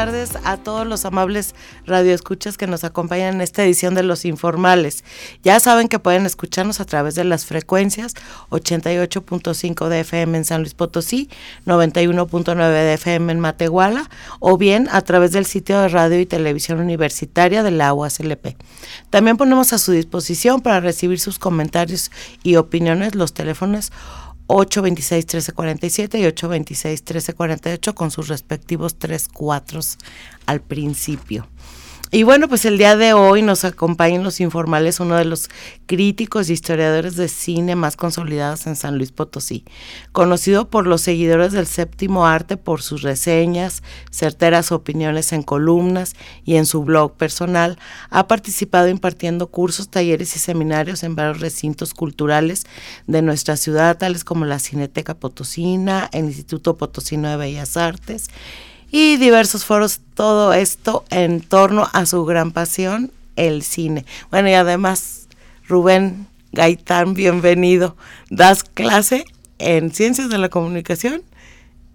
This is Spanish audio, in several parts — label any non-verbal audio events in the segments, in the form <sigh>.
Tardes a todos los amables radioescuchas que nos acompañan en esta edición de Los Informales. Ya saben que pueden escucharnos a través de las frecuencias 88.5 de FM en San Luis Potosí, 91.9 de FM en Matehuala o bien a través del sitio de radio y televisión universitaria de la UASLP. También ponemos a su disposición para recibir sus comentarios y opiniones los teléfonos 826-1347 y 826-1348 con sus respectivos tres cuatros al principio. Y bueno, pues el día de hoy nos acompañan los informales uno de los críticos y historiadores de cine más consolidados en San Luis Potosí, conocido por los seguidores del séptimo arte por sus reseñas, certeras opiniones en columnas y en su blog personal, ha participado impartiendo cursos, talleres y seminarios en varios recintos culturales de nuestra ciudad, tales como la Cineteca Potosina, el Instituto Potosino de Bellas Artes, y diversos foros, todo esto en torno a su gran pasión, el cine. Bueno, y además, Rubén Gaitán, bienvenido. Das clase en Ciencias de la Comunicación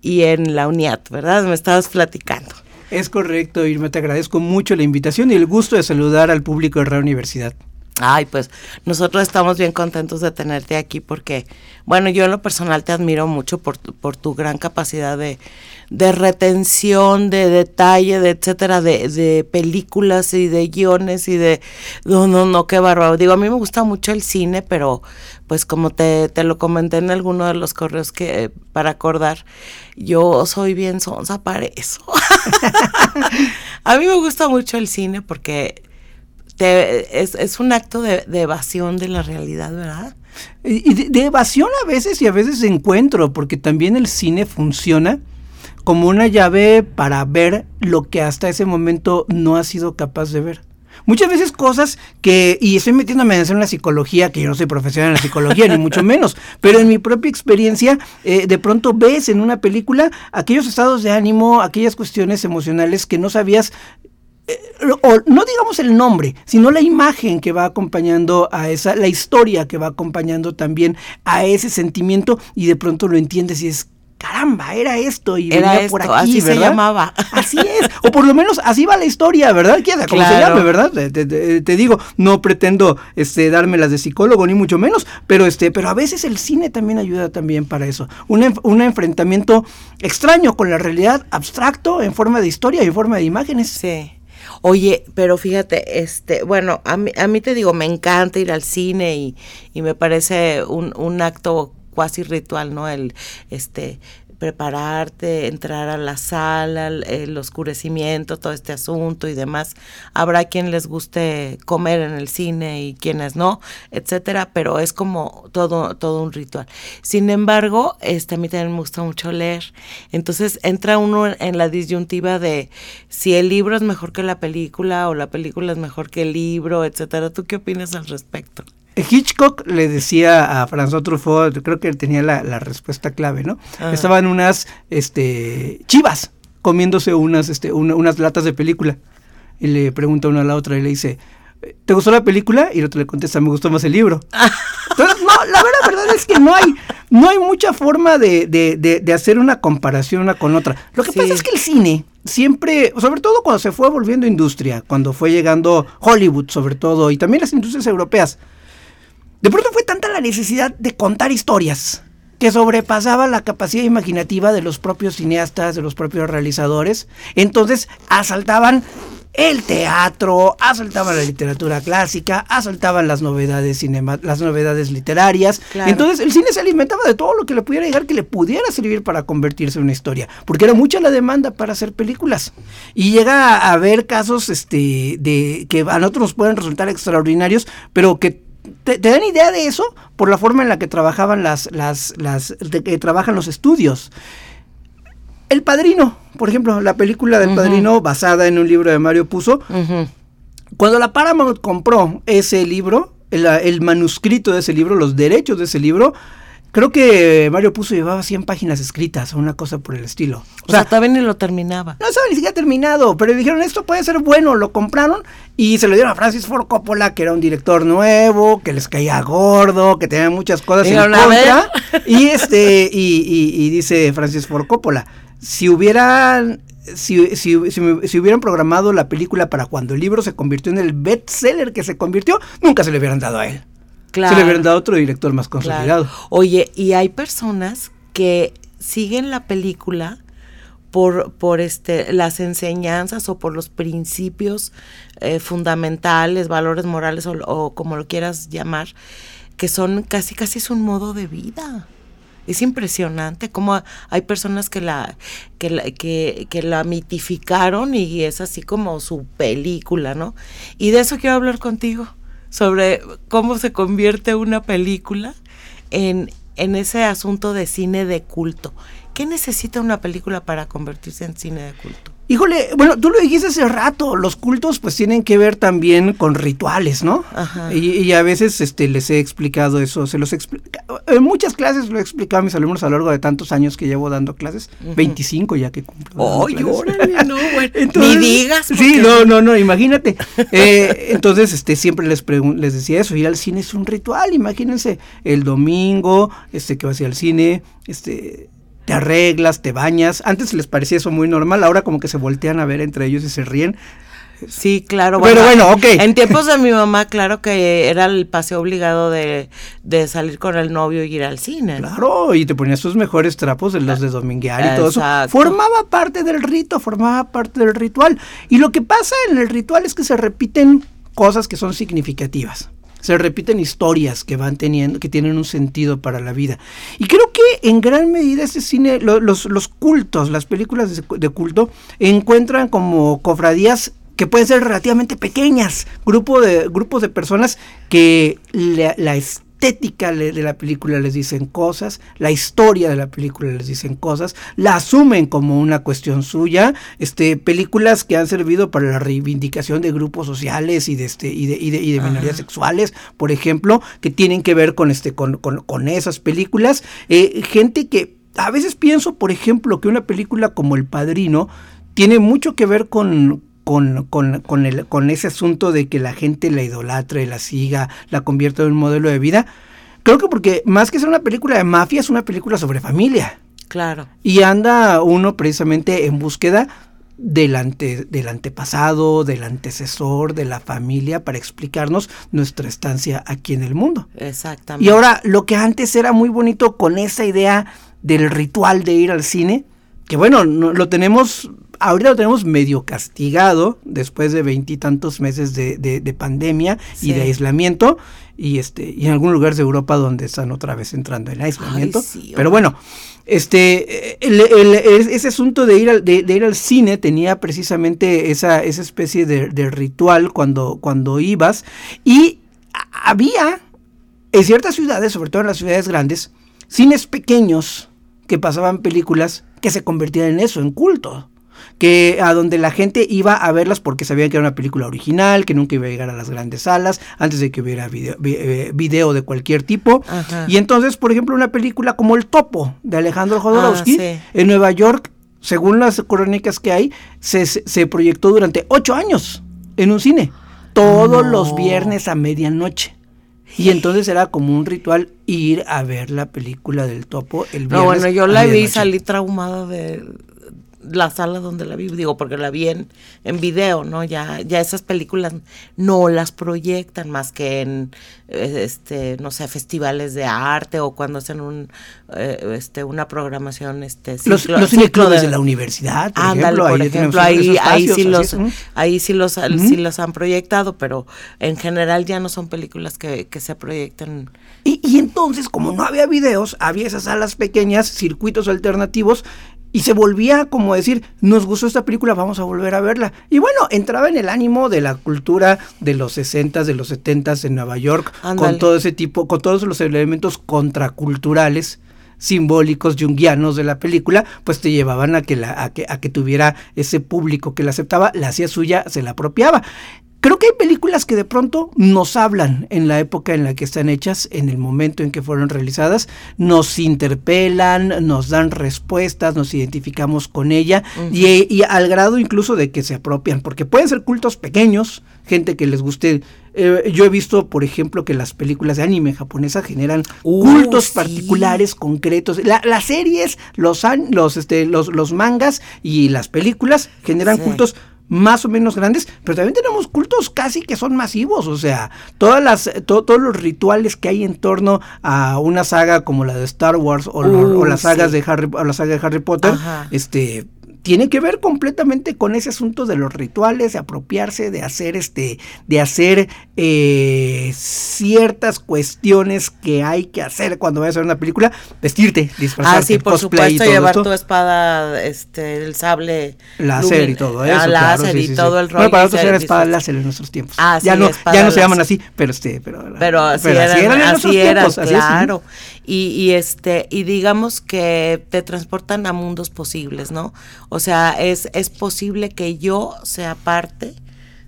y en la UNIAT, ¿verdad? Me estabas platicando. Es correcto, Irma, te agradezco mucho la invitación y el gusto de saludar al público de la Universidad. Ay, pues nosotros estamos bien contentos de tenerte aquí porque, bueno, yo en lo personal te admiro mucho por, por tu gran capacidad de, de retención, de detalle, de etcétera, de, de películas y de guiones y de... No, no, no, qué bárbaro. Digo, a mí me gusta mucho el cine, pero pues como te, te lo comenté en alguno de los correos que para acordar, yo soy bien sonsa para eso. <laughs> a mí me gusta mucho el cine porque es, un acto de, evasión de la realidad, ¿verdad? Y de, evasión a veces y a veces de encuentro, porque también el cine funciona como una llave para ver lo que hasta ese momento no has sido capaz de ver. Muchas veces cosas que, y estoy metiéndome en la psicología, que yo no soy profesional en la psicología, ni mucho menos, <laughs> pero en mi propia experiencia, eh, de pronto ves en una película aquellos estados de ánimo, aquellas cuestiones emocionales que no sabías o no digamos el nombre, sino la imagen que va acompañando a esa, la historia que va acompañando también a ese sentimiento y de pronto lo entiendes y es caramba, era esto y era venía por aquí, así se llamaba. Así es, o por lo menos así va la historia, ¿verdad? Quiera, como se llame, ¿verdad? Te, digo, no pretendo este darme las de psicólogo ni mucho menos, pero este, pero a veces el cine también ayuda también para eso. Un, un enfrentamiento extraño con la realidad, abstracto en forma de historia y en forma de imágenes. Sí. Oye, pero fíjate, este, bueno, a mí, a mí te digo, me encanta ir al cine y, y me parece un, un acto cuasi ritual, ¿no? El, este, prepararte, entrar a la sala, el, oscurecimiento, todo este asunto y demás. Habrá quien les guste comer en el cine y quienes no, etcétera, pero es como todo, todo un ritual. Sin embargo, este, a mí también me gusta mucho leer. Entonces entra uno en la disyuntiva de si el libro es mejor que la película o la película es mejor que el libro, etcétera. ¿Tú qué opinas al respecto? Hitchcock le decía a François Truffaut, creo que tenía la, respuesta clave, ¿no? Estaban unas este, chivas comiéndose unas, este, unas latas de película. Y le pregunta una a la otra y le dice, ¿te gustó la película? Y el otro le contesta, me gustó más el libro. <laughs> Entonces, no, la verdad, verdad es que no hay, no hay mucha forma de, de, de, hacer una comparación una con otra. Lo que pasa es que el cine siempre, sobre todo cuando se fue volviendo industria, cuando fue llegando Hollywood sobre todo, y también las industrias europeas, de pronto fue tanta la necesidad de contar historias que sobrepasaba la capacidad imaginativa de los propios cineastas, de los propios realizadores. Entonces asaltaban el teatro, asaltaban la literatura clásica, asaltaban las novedades cinema, las novedades literarias. Entonces el cine se alimentaba de todo lo que le pudiera llegar que le pudiera servir para convertirse en una historia, porque era mucha la demanda para hacer películas. Y llega a haber casos este de que a nosotros nos pueden resultar extraordinarios, pero que te, dan idea de eso por la forma en la que trabajaban las, las, las, que trabajan los estudios. El Padrino, por ejemplo, la película del Padrino basada en un libro de Mario Puzo. Cuando la Paramount compró ese libro, el, el manuscrito de ese libro, los derechos de ese libro, Creo que Mario Puzo llevaba 100 páginas escritas o una cosa por el estilo. O, sea, todavía ni lo terminaba. No estaba ni siquiera terminado, pero dijeron esto puede ser bueno, lo compraron y se lo dieron a Francis Ford Coppola, que era un director nuevo, que les caía gordo, que tenía muchas cosas en contra. Y este, y, dice Francis Ford Coppola, si hubieran si, si, si, hubieran programado la película para cuando el libro se convirtió en el bestseller que se convirtió, nunca se le hubieran dado a él. Se le hubieran dado otro director más consolidado. Oye, y hay personas que siguen la película por, por este, las enseñanzas o por los principios eh, fundamentales, valores morales o, como lo quieras llamar, que son casi casi es un modo de vida. Es impresionante cómo hay personas que la, que la, que, que la mitificaron y es así como su película, ¿no? Y de eso quiero hablar contigo sobre cómo se convierte una película en, en ese asunto de cine de culto. ¿Qué necesita una película para convertirse en cine de culto? Híjole, bueno, tú lo dijiste hace rato, los cultos pues tienen que ver también con rituales, ¿no? Ajá. Y, a veces este, les he explicado eso, se los en muchas clases lo he explicado a mis alumnos a lo largo de tantos años que llevo dando clases, 25 ya que cumplo. ¡Ay, órale, no, <laughs> bueno, ni digas! Sí, no, no, no, imagínate. Eh, entonces, este, siempre les, les decía eso, ir al cine es un ritual, imagínense, el domingo, este, que vas a ir al cine, este te arreglas, te bañas. Antes les parecía eso muy normal, ahora como que se voltean a ver entre ellos y se ríen. Sí, claro. Pero bueno, ok. En tiempos de mi mamá, claro que era el paseo obligado de, de, salir con el novio y ir al cine. Claro, y te ponías tus mejores trapos, de los de dominguear y todo eso. Formaba parte del rito, formaba parte del ritual. Y lo que pasa en el ritual es que se repiten cosas que son significativas se repiten historias que van teniendo, que tienen un sentido para la vida. Y creo que en gran medida este cine, los, los cultos, las películas de, culto, encuentran como cofradías que pueden ser relativamente pequeñas, grupo de, grupos de personas que la, la, estética de la película les dicen cosas, la historia de la película les dicen cosas, la asumen como una cuestión suya, este, películas que han servido para la reivindicación de grupos sociales y de, este, y de, y de, y de minorías sexuales, por ejemplo, que tienen que ver con, este, con, con, con esas películas, eh, gente que a veces pienso, por ejemplo, que una película como El Padrino tiene mucho que ver con, con, con, con, el, con ese asunto de que la gente la idolatre, la siga, la convierta en un modelo de vida. Creo que porque más que ser una película de mafia, es una película sobre familia. Claro. Y anda uno precisamente en búsqueda del, ante, del antepasado, del antecesor, de la familia, para explicarnos nuestra estancia aquí en el mundo. Exactamente. Y ahora, lo que antes era muy bonito con esa idea del ritual de ir al cine, que bueno, no, lo tenemos ahorita lo tenemos medio castigado después de veintitantos meses de, de, pandemia y de aislamiento y este y en algunos lugares de Europa donde están otra vez entrando en aislamiento. Pero bueno, este ese asunto de ir al, de, ir al cine tenía precisamente esa, esa especie de, de ritual cuando, cuando ibas y había en ciertas ciudades, sobre todo en las ciudades grandes, cines pequeños que pasaban películas que se convertían en eso, en culto que a donde la gente iba a verlas porque sabían que era una película original, que nunca iba a llegar a las grandes salas, antes de que hubiera video, eh, de cualquier tipo. Y entonces, por ejemplo, una película como El Topo de Alejandro Jodorowsky, ah, en Nueva York, según las crónicas que hay, se, se proyectó durante ocho años en un cine, todos los viernes a medianoche. Y entonces era como un ritual ir a ver la película del topo el viernes. No, bueno, yo la vi y salí traumada de, la sala donde la vi, digo, porque la vi en, en video, ¿no? Ya, ya esas películas no las proyectan más que en, eh, este, no sé, festivales de arte o cuando hacen un, eh, este, una programación, este, los, los de, la universidad, por ejemplo, por ahí, ejemplo, ahí, ahí, sí los, ahí sí los, sí los han proyectado, pero en general ya no son películas que, que se proyectan. Y, y entonces, como no había videos, había esas salas pequeñas, circuitos alternativos, y se volvía como decir, nos gustó esta película, vamos a volver a verla. Y bueno, entraba en el ánimo de la cultura de los 60 de los 70 en Nueva York, con todo ese tipo, con todos los elementos contraculturales simbólicos junguianos de la película, pues te llevaban a que, la, a que, a que tuviera ese público que la aceptaba, la hacía suya, se la apropiaba. Creo que hay películas que de pronto nos hablan en la época en la que están hechas, en el momento en que fueron realizadas, nos interpelan, nos dan respuestas, nos identificamos con ella y, al grado incluso de que se apropian, porque pueden ser cultos pequeños, gente que les guste. Eh, yo he visto, por ejemplo, que las películas de anime japonesa generan uh, cultos particulares, concretos. las series, los, los, este, los, los mangas y las películas generan cultos más o menos grandes, pero también tenemos cultos casi que son masivos, o sea, todas las, todos los rituales que hay en torno a una saga como la de Star Wars o, las sagas de Harry, o la saga de Harry Potter, este tiene que ver completamente con ese asunto de los rituales, de apropiarse, de hacer este, de hacer eh, ciertas cuestiones que hay que hacer cuando vayas a ver una película, vestirte, disfrazarte, ah, sí, por supuesto, llevar tu espada, este, el sable láser y todo eso, ah, láser y todo el rollo. Bueno, para nosotros era espada láser en nuestros tiempos. Ah, ya no, ya no se llaman así, pero este, pero, pero así, eran, en nuestros tiempos, claro. Y, y este, y digamos que te transportan a mundos posibles, ¿no? O sea, es, es posible que yo sea parte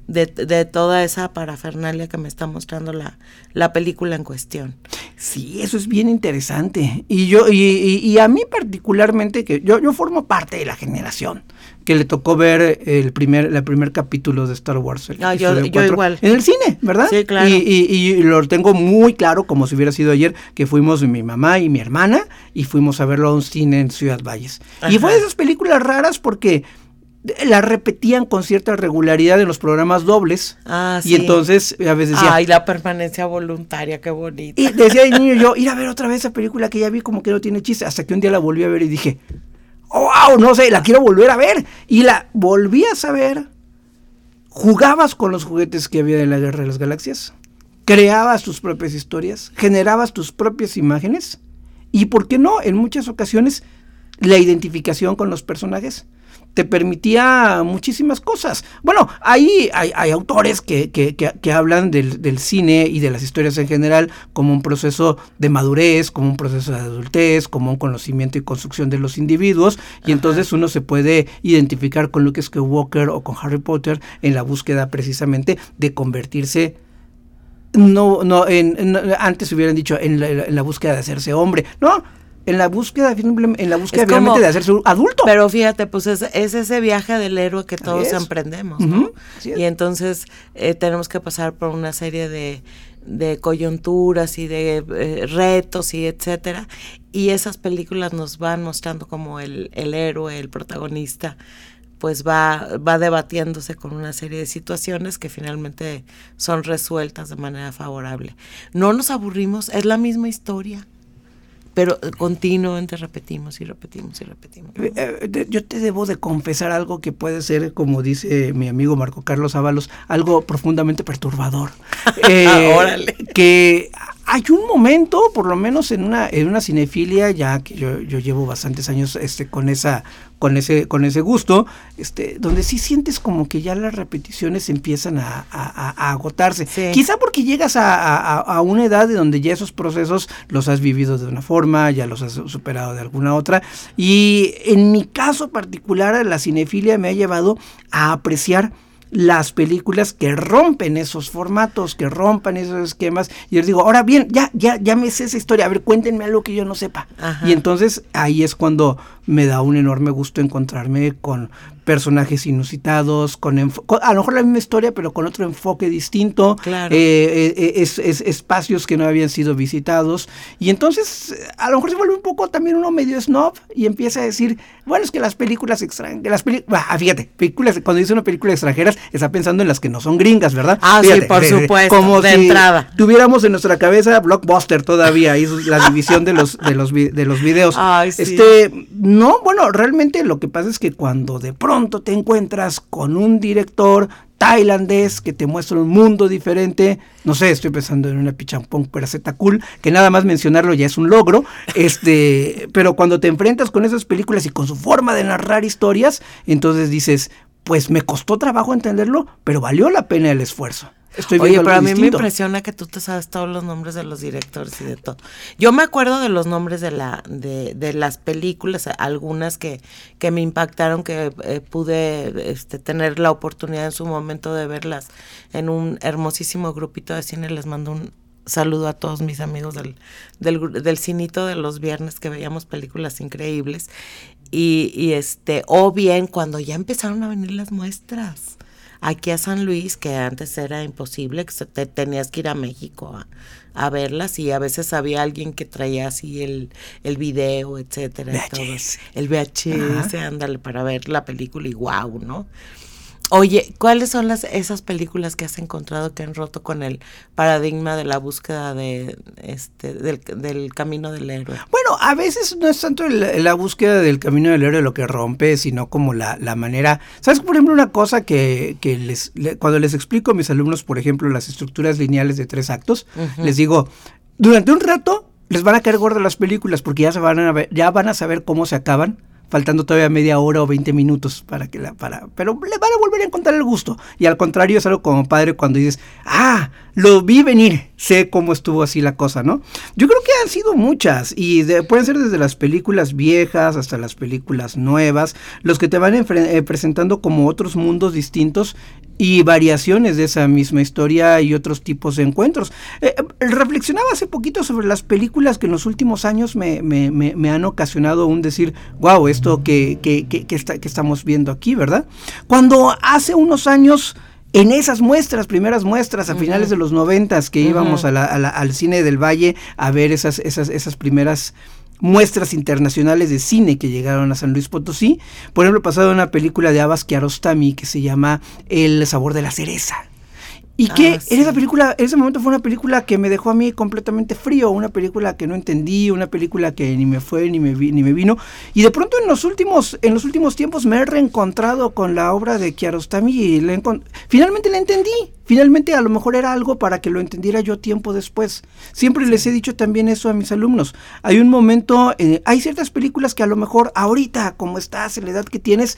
de, de, toda esa parafernalia que me está mostrando la, la, película en cuestión. Sí, eso es bien interesante. Y yo, y, y, a mí particularmente, que yo, yo formo parte de la generación que le tocó ver el primer, el primer capítulo de Star Wars. Ah, yo, igual. En el cine, ¿verdad? Sí, claro. Y, y, lo tengo muy claro, como si hubiera sido ayer, que fuimos mi mamá y mi hermana y fuimos a verlo a un cine en Ciudad Valles. Y fue de esas películas raras porque la repetían con cierta regularidad en los programas dobles. Ah, y entonces a veces decía. Ay, la permanencia voluntaria, qué bonita. Y decía el niño yo, ir a ver otra vez esa película que ya vi como que no tiene chiste. Hasta que un día la volví a ver y dije, wow, no sé, la quiero volver a ver. Y la volvías a ver. Jugabas con los juguetes que había de la Guerra de las Galaxias. Creabas tus propias historias. Generabas tus propias imágenes. Y, ¿por qué no? En muchas ocasiones, la identificación con los personajes te permitía muchísimas cosas. Bueno, ahí hay, hay autores que, que, que, hablan del, del, cine y de las historias en general como un proceso de madurez, como un proceso de adultez, como un conocimiento y construcción de los individuos, y entonces uno se puede identificar con Luke Skywalker o con Harry Potter en la búsqueda precisamente de convertirse no, no, en, antes hubieran dicho en la, en la, búsqueda de hacerse hombre. No, en la búsqueda, en la búsqueda de hacerse adulto. Pero fíjate, pues es, ese viaje del héroe que todos emprendemos, ¿no? y entonces eh, tenemos que pasar por una serie de, coyunturas y de eh, retos y etcétera. Y esas películas nos van mostrando como el, el héroe, el protagonista, pues va, va debatiéndose con una serie de situaciones que finalmente son resueltas de manera favorable. No nos aburrimos, es la misma historia pero continuamente repetimos y repetimos y repetimos. Eh, eh, yo te debo de confesar algo que puede ser, como dice mi amigo Marco Carlos Ábalos, algo profundamente perturbador. <laughs> Eh, Órale. Que hay un momento, por lo menos en una, en una cinefilia, ya que yo, yo llevo bastantes años este, con esa, con ese, con ese gusto, este, donde sí sientes como que ya las repeticiones empiezan a, agotarse. Quizá porque llegas a, una edad de donde ya esos procesos los has vivido de una forma, ya los has superado de alguna otra. Y en mi caso particular, la cinefilia me ha llevado a apreciar las películas que rompen esos formatos, que rompan esos esquemas. Y les digo, ahora bien, ya, ya, ya me sé esa historia, a ver, cuéntenme algo que yo no sepa. Y entonces ahí es cuando me da un enorme gusto encontrarme con personajes inusitados, con, a lo mejor la misma historia, pero con otro enfoque distinto, claro. Eh, eh, eh, es, espacios que no habían sido visitados, y entonces a lo mejor se vuelve un poco también uno medio snob y empieza a decir, bueno, es que las películas extranjeras, las películas, ah, fíjate, películas, cuando dice una película extranjeras, está pensando en las que no son gringas, ¿verdad? Ah, sí, por supuesto, como de si entrada. tuviéramos en nuestra cabeza Blockbuster todavía, ahí la división de los, de los, de los videos. Ay, sí. Este, no, bueno, realmente lo que pasa es que cuando de pronto te encuentras con un director tailandés que te muestra un mundo diferente. No sé, estoy pensando en una pichampón peraceta cool, que nada más mencionarlo ya es un logro. Este, <laughs> pero cuando te enfrentas con esas películas y con su forma de narrar historias, entonces dices, pues me costó trabajo entenderlo, pero valió la pena el esfuerzo. Estoy Oye, pero a mí me impresiona que tú te sabes todos los nombres de los directores y de todo. Yo me acuerdo de los nombres de la de, de las películas, algunas que, que me impactaron, que eh, pude este, tener la oportunidad en su momento de verlas en un hermosísimo grupito de cine. Les mando un saludo a todos mis amigos del, del, del cinito de los viernes que veíamos películas increíbles. Y, y este, o bien cuando ya empezaron a venir las muestras aquí a San Luis, que antes era imposible, que te, tenías que ir a México a, a verlas y a veces había alguien que traía así el, el video, etcétera. y todo. VHS. El VHS, ándale, para ver la película y wow, ¿no? Oye, ¿cuáles son las esas películas que has encontrado que han roto con el paradigma de la búsqueda de este del, del camino del héroe? Bueno, a veces no es tanto el- la búsqueda del camino del héroe lo que rompe, sino como la, la manera. ¿Sabes? Por ejemplo, una cosa que, que les, le- cuando les explico a mis alumnos, por ejemplo, las estructuras lineales de tres actos, les digo, durante un rato les van a caer gordas las películas porque ya, se van a ver- ya van a saber cómo se acaban. Faltando todavía media hora o 20 minutos para que la. para Pero le van a volver a encontrar el gusto. Y al contrario, es algo como padre cuando dices, ah, lo vi venir, sé cómo estuvo así la cosa, ¿no? Yo creo que han sido muchas y de- pueden ser desde las películas viejas hasta las películas nuevas, los que te van eh, presentando como otros mundos distintos y variaciones de esa misma historia y otros tipos de encuentros. Eh, eh, reflexionaba hace poquito sobre las películas que en los últimos años me, han ocasionado un decir, wow, esto que, que, que estamos viendo aquí, ¿verdad? Cuando hace unos años en esas muestras, primeras muestras a finales de los noventas que íbamos a la- a la- al cine del Valle a ver esas, esas, esas primeras muestras internacionales de cine que llegaron a San Luis Potosí. Por ejemplo, pasado una película de Abbas Kiarostami que se llama El sabor de la cereza. Y que Ah, sí. en esa película, en ese momento fue una película que me dejó a mí completamente frío, una película que no entendí, una película que ni me fue ni me vi- ni me vino. Y de pronto en los últimos, en los últimos tiempos me he reencontrado con la obra de Kiarostami y le finalmente la entendí. Finalmente a lo mejor era algo para que lo entendiera yo tiempo después. Siempre les he dicho también eso a mis alumnos. Hay un momento, eh, hay ciertas películas que a lo mejor ahorita, como estás, en la edad que tienes,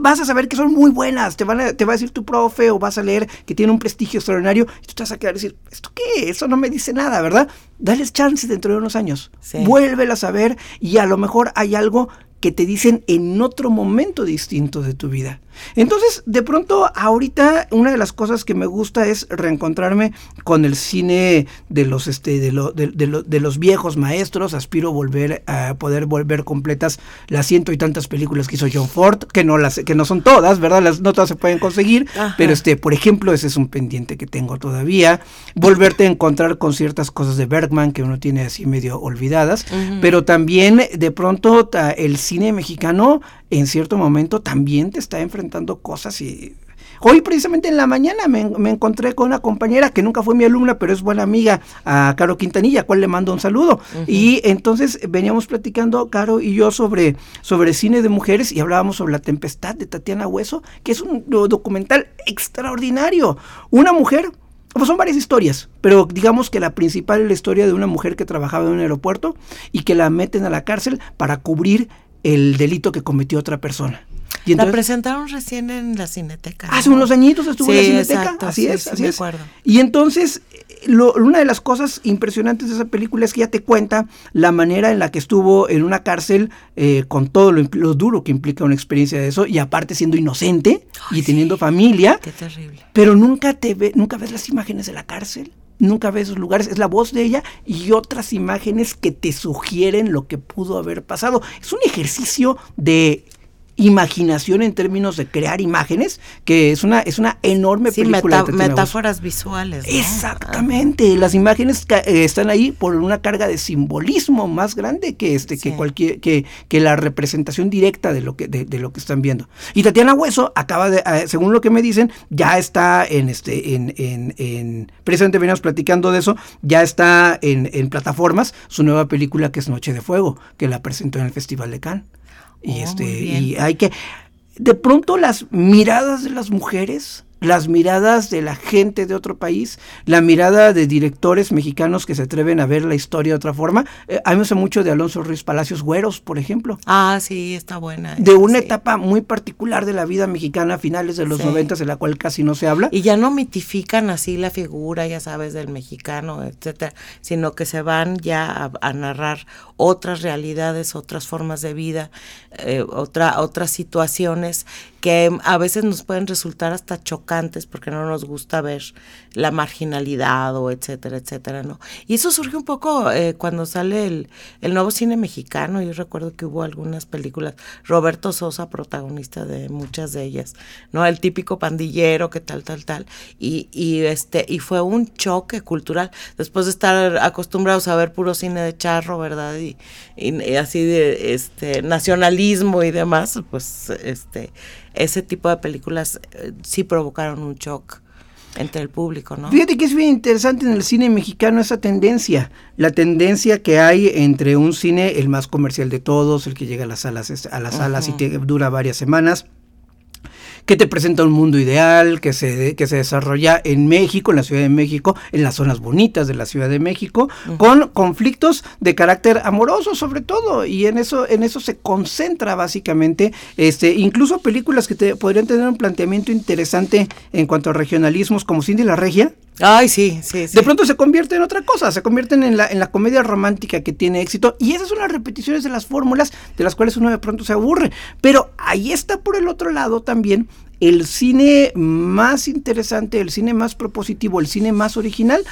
vas a saber que son muy buenas, te, van a- te va a decir tu profe o vas a leer que tiene un prestigio extraordinario y tú te vas a quedar y decir, ¿esto qué? Eso no me dice nada, ¿verdad? Dales chance dentro de unos años. Sí. Vuélvelas a ver y a lo mejor hay algo que te dicen en otro momento distinto de tu vida. Entonces, de pronto, ahorita una de las cosas que me gusta es reencontrarme con el cine de los, este, de, lo- de- de lo- de los viejos maestros. Aspiro volver a poder volver completas las ciento y tantas películas que hizo John Ford, que no las, que no son todas, ¿verdad? Las no todas se pueden conseguir, Ajá. pero este, por ejemplo, ese es un pendiente que tengo todavía. Volverte a encontrar con ciertas cosas de Bergman que uno tiene así medio olvidadas, pero también de pronto el cine mexicano en cierto momento también te está enfrentando cosas y Hoy precisamente en la mañana me, me encontré con una compañera que nunca fue mi alumna, pero es buena amiga, a Caro Quintanilla, a cual le mando un saludo. Y entonces veníamos platicando, Caro y yo, sobre, sobre cine de mujeres y hablábamos sobre La Tempestad de Tatiana Hueso, que es un do- documental extraordinario. Una mujer pues son varias historias, pero digamos que la principal es la historia de una mujer que trabajaba en un aeropuerto y que la meten a la cárcel para cubrir el delito que cometió otra persona. Y la entonces, presentaron recién en la Cineteca. Hace ¿no? unos añitos estuvo en la Cineteca, exacto, así sí, es, sí, así es. acuerdo. Y entonces, eh, lo- una de las cosas impresionantes de esa película es que ya te cuenta la manera en la que estuvo en una cárcel eh, con todo lo duro que implica una experiencia de eso y aparte siendo inocente y teniendo familia, Qué terrible. pero nunca te ve, nunca ves las imágenes de la cárcel. Nunca ves esos lugares, es la voz de ella y otras imágenes que te sugieren lo que pudo haber pasado. Es un ejercicio de imaginación en términos de crear imágenes, que es una, es una enorme Sí, película. meta- de metáforas visuales. ¿no? Exactamente, las imágenes eh, están ahí por una carga de simbolismo más grande que este, que cualquier, que, que la representación directa de lo que, de, de lo que están viendo. Y Tatiana Hueso acaba de, eh, según lo que me dicen, ya está en este, en, en, en precisamente veníamos platicando de eso, ya está en, en plataformas su nueva película que es Noche de Fuego, que la presentó en el Festival de Cannes. Y Oh, este, y hay que, de pronto las miradas de las mujeres las miradas de la gente de otro país, la mirada de directores mexicanos que se atreven a ver la historia de otra forma. Eh, a mí me gusta mucho de Alonso Ruiz Palacios Güeros, por ejemplo. Ah, sí, está buena. De una etapa muy particular de la vida mexicana a finales de los noventas, de la cual casi no se habla. Y ya no mitifican así la figura, ya sabes, del mexicano, etcétera, sino que se van ya a, narrar otras realidades, otras formas de vida, eh, otra, otras situaciones que a veces nos pueden resultar hasta chocantes porque no nos gusta ver la marginalidad o etcétera, etcétera, ¿no? Y eso surge un poco eh, cuando sale el, el, nuevo cine mexicano. Yo recuerdo que hubo algunas películas, Roberto Sosa, protagonista de muchas de ellas, ¿no? El típico pandillero que tal, tal, tal. Y, y, este, y fue un choque cultural después de estar acostumbrados a ver puro cine de charro, ¿verdad? Y, y así de este nacionalismo y demás, pues este ese tipo de películas eh, sí provocaron un shock entre el público, ¿no? Fíjate que es bien interesante en el cine mexicano esa tendencia, la tendencia que hay entre un cine, el más comercial de todos, el que llega a las salas, a las salas y que dura varias semanas, que te presenta un mundo ideal, que se, que se desarrolla en México, en la Ciudad de México, en las zonas bonitas de la Ciudad de México, con conflictos de carácter amoroso sobre todo, y en eso, en eso se concentra básicamente, este, incluso películas que te, podrían tener un planteamiento interesante en cuanto a regionalismos como Cindy la Regia, Ay, sí, sí, sí. De pronto se convierte en otra cosa, se convierten en la, en la comedia romántica que tiene éxito. Y esas son las repeticiones de las fórmulas de las cuales uno de pronto se aburre. Pero ahí está por el otro lado también el cine más interesante, el cine más propositivo, el cine más original.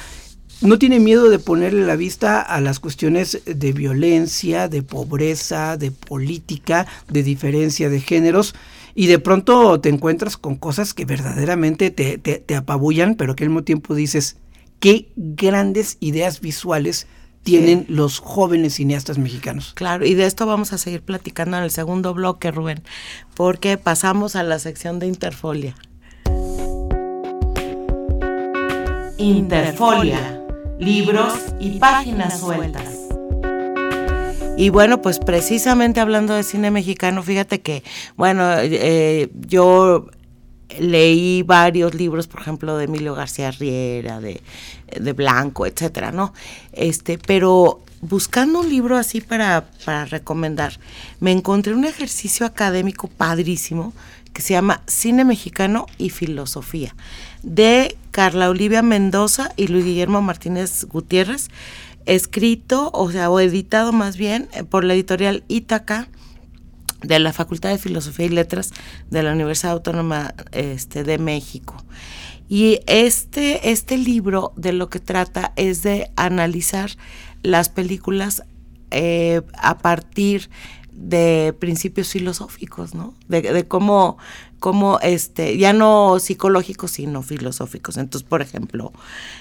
No tiene miedo de ponerle la vista a las cuestiones de violencia, de pobreza, de política, de diferencia de géneros y de pronto te encuentras con cosas que verdaderamente te, te, apabullan, pero que al mismo tiempo dices, qué grandes ideas visuales tienen los jóvenes cineastas mexicanos. Claro, y de esto vamos a seguir platicando en el segundo bloque, Rubén, porque pasamos a la sección de Interfolia. Interfolia, libros y páginas sueltas. Y bueno, pues precisamente hablando de cine mexicano, fíjate que, bueno, eh, yo leí varios libros, por ejemplo, de Emilio García Riera, de, de, Blanco, etcétera, ¿no? Este, pero buscando un libro así para, para recomendar, me encontré un ejercicio académico padrísimo que se llama Cine Mexicano y Filosofía, de Carla Olivia Mendoza y Luis Guillermo Martínez Gutiérrez escrito, o sea, o editado más bien eh, por la editorial Ítaca de la Facultad de Filosofía y Letras de la Universidad Autónoma este, de México. Y este, este libro de lo que trata es de analizar las películas eh, a partir de principios filosóficos, ¿no? De, cómo, cómo, este, ya no psicológicos, sino filosóficos. Entonces, por ejemplo,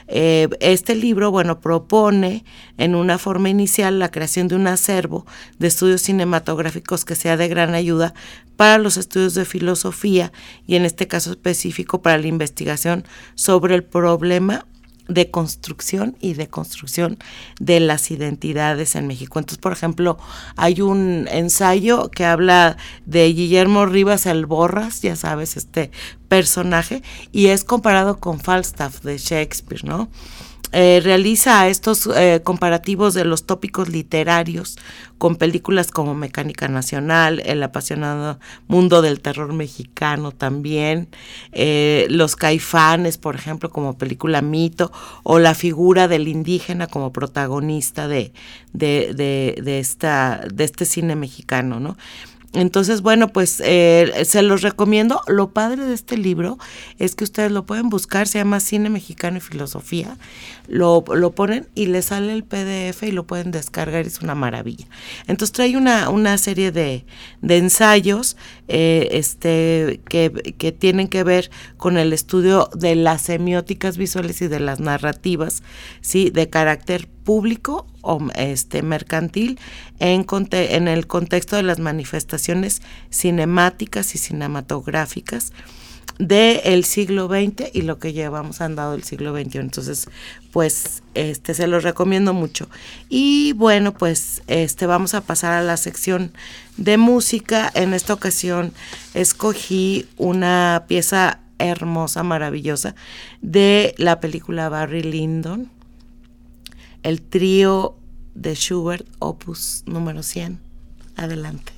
eh, este libro, bueno, propone en una forma inicial la creación de un acervo de estudios cinematográficos que sea de gran ayuda para los estudios de filosofía y en este caso específico para la investigación sobre el problema de construcción y de construcción de las identidades en México. Entonces, por ejemplo, hay un ensayo que habla de Guillermo Rivas el Borras, ya sabes, este personaje, y es comparado con Falstaff de Shakespeare, ¿no? Eh, realiza estos eh, comparativos de los tópicos literarios con películas como Mecánica Nacional, El apasionado mundo del terror mexicano también, eh, Los Caifanes, por ejemplo, como película mito, o la figura del indígena como protagonista de, de, de, de esta, de este cine mexicano, ¿no? Entonces, bueno, pues eh, se los recomiendo. Lo padre de este libro es que ustedes lo pueden buscar, se llama Cine Mexicano y Filosofía. Lo, lo ponen y les sale el PDF y lo pueden descargar, es una maravilla. Entonces trae una, una serie de, de ensayos eh, este, que, que tienen que ver con el estudio de las semióticas visuales y de las narrativas, ¿sí? De carácter público o este mercantil en, en el contexto de las manifestaciones cinemáticas y cinematográficas del siglo XX y lo que llevamos andado del siglo XXI. Entonces, pues, este se los recomiendo mucho. Y bueno, pues, este vamos a pasar a la sección de música. En esta ocasión escogí una pieza hermosa, maravillosa, de la película Barry Lyndon, el trío de Schubert, opus número 100. Adelante.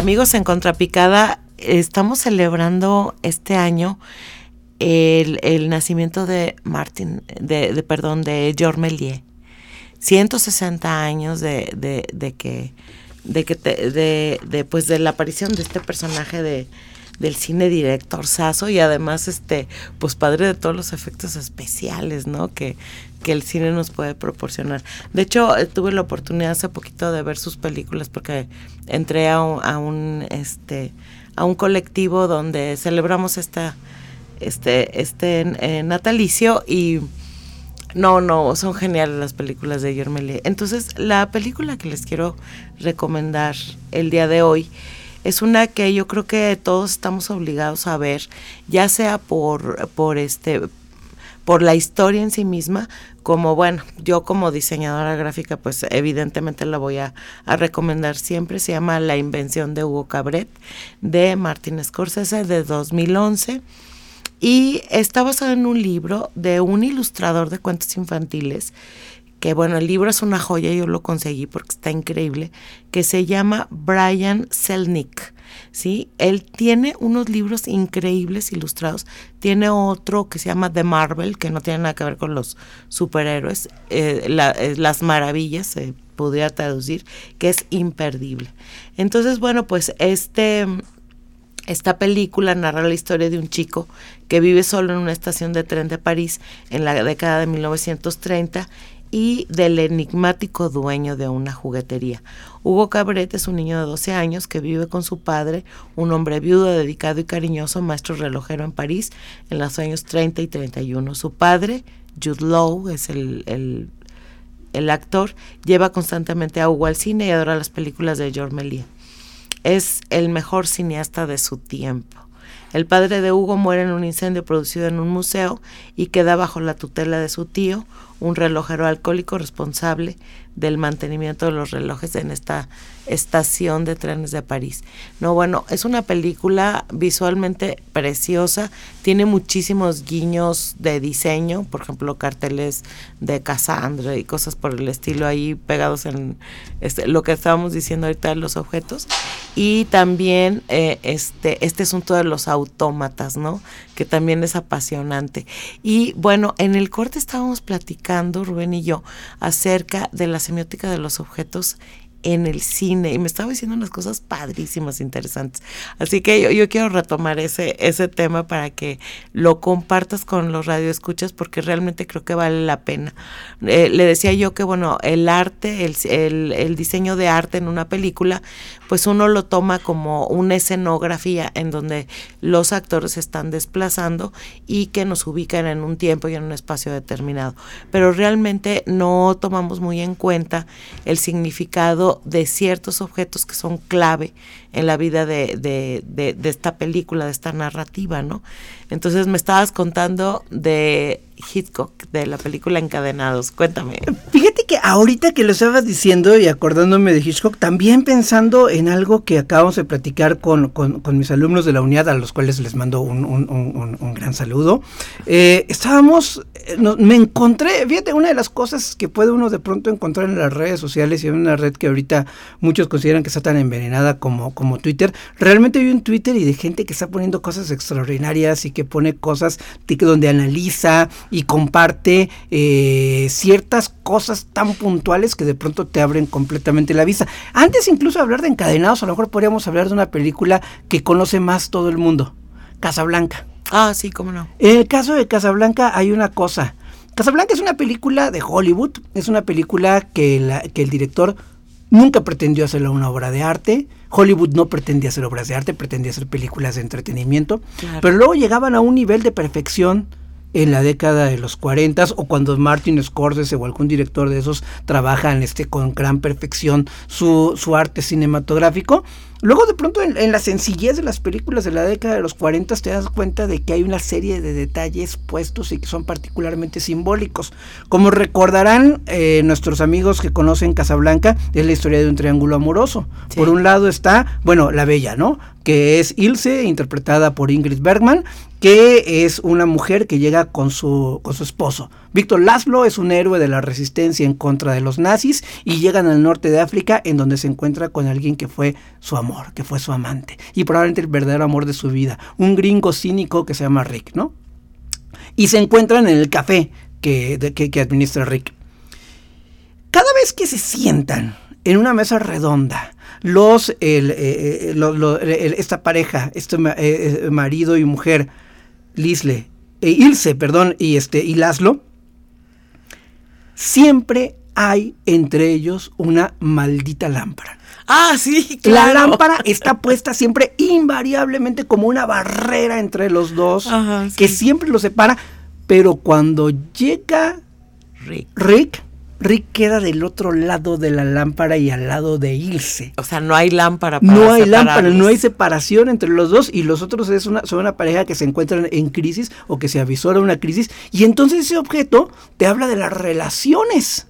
Amigos en Contrapicada, estamos celebrando este año el, nacimiento de Martin, de, perdón, de Méliès. 160 años de, de, que de que de, de, pues de la aparición de este personaje de, del cine director Sasso y además este pues padre de todos los efectos especiales, ¿no? Que, que el cine nos puede proporcionar. De hecho, eh, tuve la oportunidad hace poquito de ver sus películas porque entré a un, a un este a un colectivo donde celebramos esta este este natalicio y no, no, son geniales las películas de Guillermo Entonces, la película que les quiero recomendar el día de hoy es una que yo creo que todos estamos obligados a ver, ya sea por, por este por la historia en sí misma, como bueno, yo como diseñadora gráfica, pues evidentemente la voy a, recomendar siempre. Se llama La invención de Hugo Cabret, de Martin Scorsese, de 2011. Y está basado en un libro de un ilustrador de cuentos infantiles, que bueno, el libro es una joya, yo lo conseguí porque está increíble, que se llama Brian Selnick. ¿sí? Él tiene unos libros increíbles ilustrados. Tiene otro que se llama The Marvel, que no tiene nada que ver con los superhéroes. Eh, eh, las maravillas se podría traducir, que es imperdible. Entonces, bueno, pues este esta película narra la historia de un chico que vive solo en una estación de tren de París en la década de 1930 y del enigmático dueño de una juguetería. Hugo Cabret es un niño de 12 años que vive con su padre, un hombre viudo, dedicado y cariñoso, maestro relojero en París en los años 30 y 31. Su padre, Jude Law, es el, el, actor, lleva constantemente a Hugo al cine y adora las películas de Georges Méliès es el mejor cineasta de su tiempo. El padre de Hugo muere en un incendio producido en un museo y queda bajo la tutela de su tío, un relojero alcohólico responsable del mantenimiento de los relojes en esta estación de trenes de París. No, bueno, es una película visualmente preciosa, tiene muchísimos guiños de diseño, por ejemplo, carteles de Cassandra y cosas por el estilo ahí pegados en este, lo que estábamos diciendo ahorita de los objetos. Y también eh, este, este asunto de los autómatas, ¿no? Que también es apasionante. Y bueno, en el corte estábamos platicando, Rubén y yo, acerca de la semiótica de los objetos en el cine y me estaba diciendo unas cosas padrísimas, interesantes. Así que yo, yo, quiero retomar ese, ese tema para que lo compartas con los radioescuchas porque realmente creo que vale la pena. Eh, le decía yo que, bueno, el arte, el, el, el, diseño de arte en una película, pues uno lo toma como una escenografía en donde los actores se están desplazando y que nos ubican en un tiempo y en un espacio determinado. Pero realmente no tomamos muy en cuenta el significado de ciertos objetos que son clave en la vida de, de, de, esta película, de esta narrativa, ¿no? Entonces me estabas contando de Hitchcock, de la película Encadenados. Cuéntame. Fíjate que ahorita que lo estabas diciendo y acordándome de Hitchcock, también pensando en algo que acabamos de platicar con, con, mis alumnos de la unidad, a los cuales les mando un, un, un, gran saludo, eh, estábamos, eh, me encontré, fíjate, una de las cosas que puede uno de pronto encontrar en las redes sociales y en una red que ahorita muchos consideran que está tan envenenada como, como Twitter, realmente hay un Twitter y de gente que está poniendo cosas extraordinarias y que pone cosas donde analiza y comparte eh, ciertas cosas tan puntuales que de pronto te abren completamente la vista. Antes incluso de hablar de encadenados, a lo mejor podríamos hablar de una película que conoce más todo el mundo, Casablanca. Ah, sí, cómo no. En el caso de Casablanca hay una cosa. Casablanca es una película de Hollywood, es una película que, la, que el director nunca pretendió hacerla una obra de arte. Hollywood no pretendía hacer obras de arte, pretendía hacer películas de entretenimiento. Pero luego llegaban a un nivel de perfección en la década de los 40 o cuando Martin Scorsese o algún director de esos trabajan este, con gran perfección su, su arte cinematográfico Luego de pronto en, la sencillez de las películas de la década de los 40 te das cuenta de que hay una serie de detalles puestos y que son particularmente simbólicos. Como recordarán eh, nuestros amigos que conocen Casablanca, es la historia de un triángulo amoroso. Por un lado está, bueno, la bella, ¿no? Que es Ilse, interpretada por Ingrid Bergman, que es una mujer que llega con su, con su esposo. Víctor Laszlo es un héroe de la resistencia en contra de los nazis y llegan al norte de África en donde se encuentra con alguien que fue su amor, que fue su amante y probablemente el verdadero amor de su vida, un gringo cínico que se llama Rick, ¿no? Y se encuentran en el café que, que, administra Rick. Cada vez que se sientan en una mesa redonda, los, eh, eh, esta pareja, este eh, marido y mujer, Lisle, Ilse, perdón, y, este, y Laszlo, siempre hay entre ellos una maldita lámpara. Ah, sí, claro. La lámpara está puesta siempre invariablemente como una barrera entre los dos, que siempre los separa, pero cuando llega Rick, Rick Rick queda del otro lado de la lámpara y al lado de Ilse. O sea, no hay lámpara para No hay lámpara, no hay separación entre los dos y los otros es una, son una pareja que se encuentran en crisis o que se avisora una crisis y entonces ese objeto te habla de las relaciones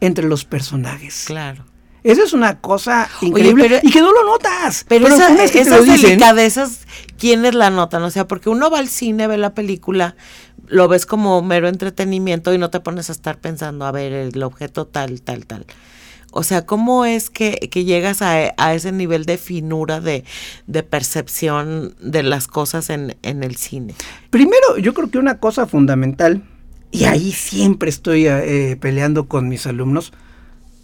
entre los personajes. Claro. Eso es una cosa increíble y que no lo notas. Pero, esas delicadezas, ¿quiénes la notan? O sea, porque uno va al cine, ve la película, lo ves como mero entretenimiento y no te pones a estar pensando, a ver, el objeto tal, tal, tal. O sea, ¿cómo es que, llegas a, ese nivel de finura, de, percepción de las cosas en, el cine? Primero, yo creo que una cosa fundamental, y ahí siempre estoy eh, peleando con mis alumnos,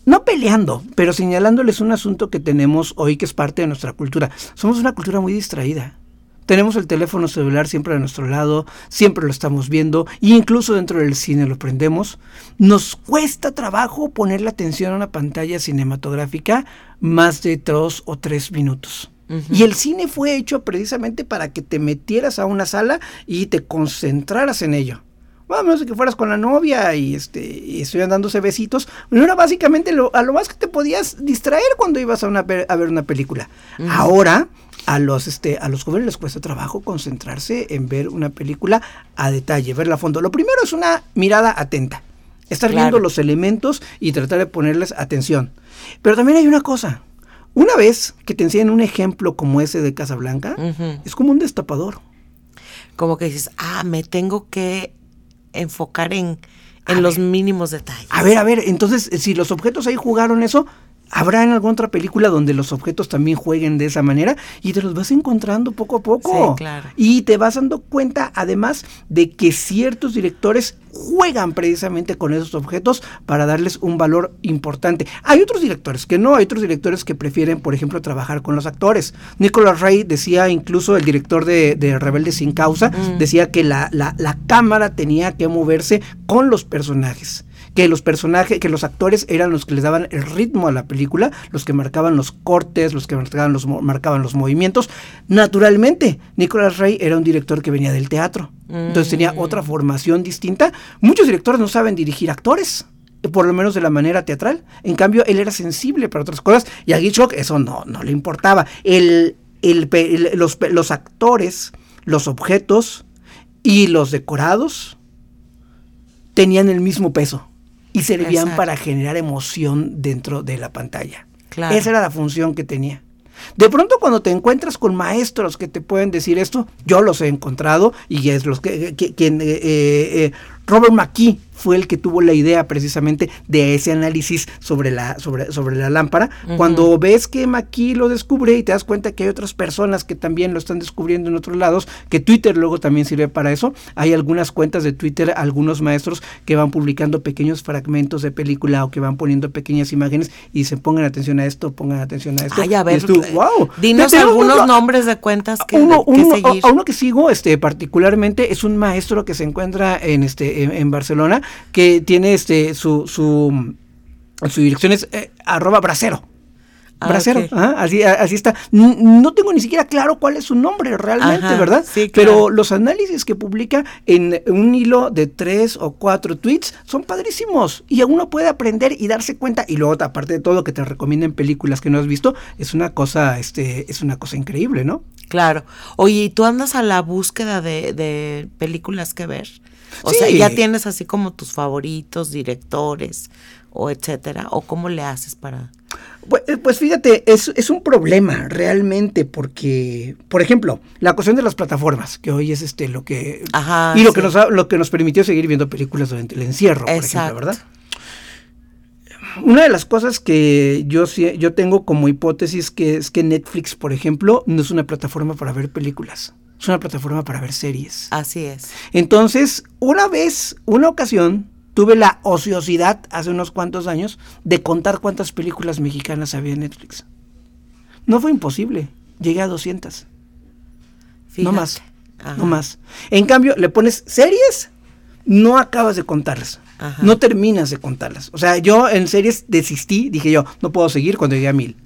no peleando, pero señalándoles un asunto que tenemos hoy que es parte de nuestra cultura. Somos una cultura muy distraída. Tenemos el teléfono celular siempre a nuestro lado, siempre lo estamos viendo, e incluso dentro del cine lo prendemos. Nos cuesta trabajo poner la atención a una pantalla cinematográfica más de dos o tres minutos. Y el cine fue hecho precisamente para que te metieras a una sala y te concentraras en ello. A menos que fueras con la novia y, este, y estuvieran dándose besitos. No era básicamente lo, a lo más que te podías distraer cuando ibas a, una, a ver una película. Ahora a los, este, a los jóvenes les cuesta trabajo concentrarse en ver una película a detalle, verla a fondo. Lo primero es una mirada atenta, estar viendo los elementos y tratar de ponerles atención. Pero también hay una cosa, una vez que te enseñan un ejemplo como ese de Casablanca, es como un destapador. Como que dices, ah, me tengo que enfocar en, en los mínimos detalles. A ver, a ver, entonces, si los objetos ahí jugaron eso, Habrá en alguna otra película donde los objetos también jueguen de esa manera y te los vas encontrando poco a poco. Sí, claro. Y te vas dando cuenta además de que ciertos directores juegan precisamente con esos objetos para darles un valor importante. Hay otros directores que no, hay otros directores que prefieren, por ejemplo, trabajar con los actores. Nicolas Ray decía, incluso el director de, de Rebelde sin causa, mm. decía que la, la, la cámara tenía que moverse con los personajes que los personajes, que los actores eran los que les daban el ritmo a la película, los que marcaban los cortes, los que marcaban los, marcaban los movimientos. Naturalmente, Nicolas Rey era un director que venía del teatro, entonces tenía mm. otra formación distinta. Muchos directores no saben dirigir actores por lo menos de la manera teatral. En cambio, él era sensible para otras cosas y a Hitchcock eso no, no le importaba. El, los, los actores, los objetos y los decorados tenían el mismo peso y servían para generar emoción dentro de la pantalla. Esa era la función que tenía. De pronto cuando te encuentras con maestros que te pueden decir esto, yo los he encontrado y es los que, quien eh, eh, eh, Robert McKee fue el que tuvo la idea precisamente de ese análisis sobre la, sobre, sobre la lámpara. Cuando ves que McKee lo descubre y te das cuenta que hay otras personas que también lo están descubriendo en otros lados, que Twitter luego también sirve para eso. Hay algunas cuentas de Twitter, algunos maestros que van publicando pequeños fragmentos de película o que van poniendo pequeñas imágenes y se pongan atención a esto, pongan atención a esto. Ay, a ver, wow. dinos algunos nombres de cuentas que, uno, seguir. A, uno que sigo este, particularmente es un maestro que se encuentra en, este, en Barcelona que tiene este su, su, su dirección es eh, arroba bracero. Ah, bracero, así, así está. No tengo ni siquiera claro cuál es su nombre realmente, ¿verdad? Pero los análisis que publica en un hilo de tres o cuatro tweets son padrísimos y uno puede aprender y darse cuenta. Y luego, aparte de todo, que te recomienden películas que no has visto, es una cosa, este, es una cosa increíble, ¿no? Claro. Oye, ¿y tú andas a la búsqueda de, de películas que ver? O sea, ya tienes así como tus favoritos, directores o etcétera, o cómo le haces para... Pues, eh, pues fíjate, es, es, un problema realmente porque, por ejemplo, la cuestión de las plataformas, que hoy es este lo que... y lo, que nos, lo que nos permitió seguir viendo películas durante el encierro, por ejemplo, ¿verdad? Una de las cosas que yo, yo tengo como hipótesis que es que Netflix, por ejemplo, no es una plataforma para ver películas es una plataforma para ver series. Así es. Entonces, una vez, una ocasión, tuve la ociosidad hace unos cuantos años de contar cuántas películas mexicanas había en Netflix. No fue imposible, llegué a 200. No más, no más. En cambio, le pones series, no acabas de contarlas. No terminas de contarlas. O sea, yo en series desistí, dije yo, no puedo seguir cuando llegué a mil.